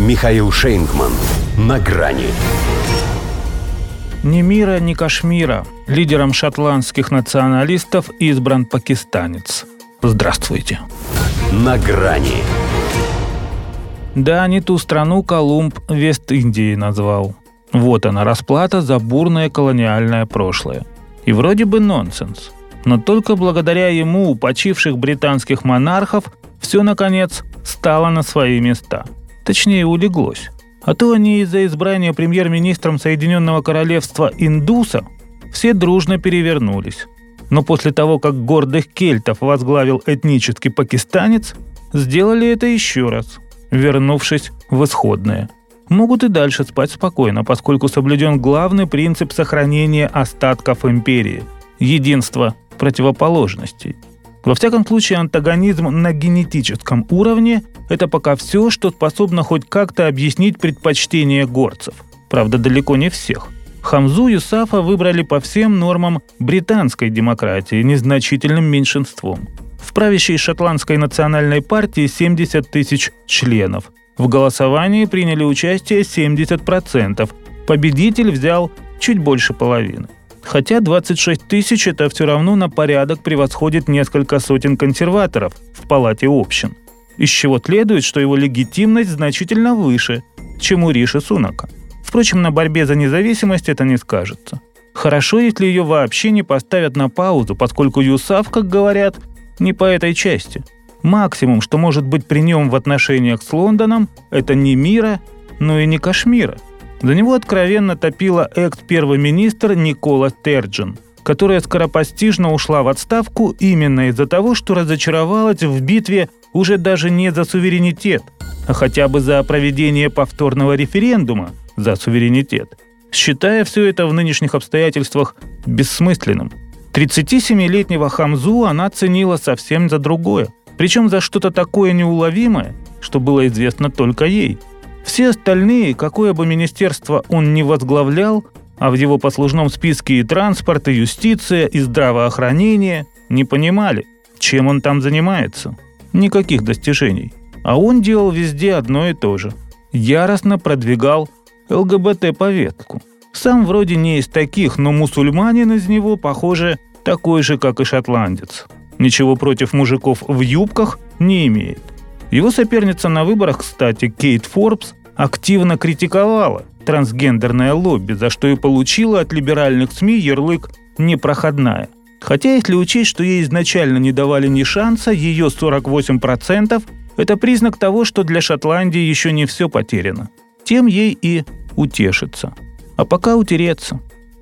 Михаил Шейнгман. На грани. Ни мира, ни Кашмира. Лидером шотландских националистов избран пакистанец. Здравствуйте. На грани. Да, не ту страну Колумб Вест-Индией назвал. Вот она, расплата за бурное колониальное прошлое. И вроде бы нонсенс. Но только благодаря ему у почивших британских монархов все, наконец, стало на свои места. Точнее, улеглось. А то они из-за избрания премьер-министром Соединенного Королевства Индуса все дружно перевернулись. Но после того, как гордых кельтов возглавил этнический пакистанец, сделали это еще раз, вернувшись в исходное. Могут и дальше спать спокойно, поскольку соблюден главный принцип сохранения остатков империи – единство противоположностей. Во всяком случае, антагонизм на генетическом уровне – это пока все, что способно хоть как-то объяснить предпочтение горцев. Правда, далеко не всех. Хамзу Юсафа выбрали по всем нормам британской демократии незначительным меньшинством. В правящей шотландской национальной партии 70 тысяч членов. В голосовании приняли участие 70%. Победитель взял чуть больше половины. Хотя 26 тысяч это все равно на порядок превосходит несколько сотен консерваторов в палате общин. Из чего следует, что его легитимность значительно выше, чем у Риши Сунака. Впрочем, на борьбе за независимость это не скажется. Хорошо, если ее вообще не поставят на паузу, поскольку Юсав, как говорят, не по этой части. Максимум, что может быть при нем в отношениях с Лондоном, это не мира, но и не Кашмира – за него откровенно топила экс-первый министр Никола Терджин, которая скоропостижно ушла в отставку именно из-за того, что разочаровалась в битве уже даже не за суверенитет, а хотя бы за проведение повторного референдума за суверенитет, считая все это в нынешних обстоятельствах бессмысленным. 37-летнего Хамзу она ценила совсем за другое, причем за что-то такое неуловимое, что было известно только ей – все остальные, какое бы министерство он ни возглавлял, а в его послужном списке и транспорт, и юстиция, и здравоохранение, не понимали, чем он там занимается. Никаких достижений. А он делал везде одно и то же. Яростно продвигал ЛГБТ-повестку. Сам вроде не из таких, но мусульманин из него, похоже, такой же, как и шотландец. Ничего против мужиков в юбках не имеет. Его соперница на выборах, кстати, Кейт Форбс, активно критиковала трансгендерное лобби, за что и получила от либеральных СМИ ярлык «непроходная». Хотя если учесть, что ей изначально не давали ни шанса, ее 48% – это признак того, что для Шотландии еще не все потеряно. Тем ей и утешится. А пока утереться.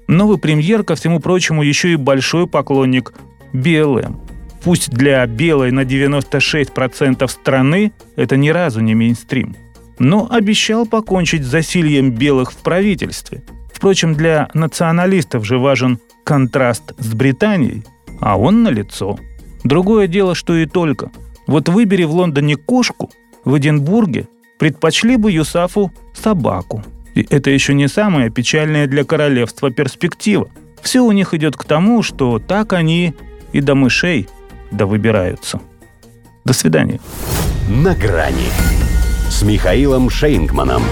Новый премьер, ко всему прочему, еще и большой поклонник БЛМ. Пусть для белой на 96% страны это ни разу не мейнстрим. Но обещал покончить с засильем белых в правительстве. Впрочем, для националистов же важен контраст с Британией, а он налицо. Другое дело, что и только. Вот выбери в Лондоне кошку, в Эдинбурге предпочли бы Юсафу собаку. И это еще не самая печальная для королевства перспектива. Все у них идет к тому, что так они и до мышей да выбираются. До свидания. На грани с Михаилом Шейнгманом.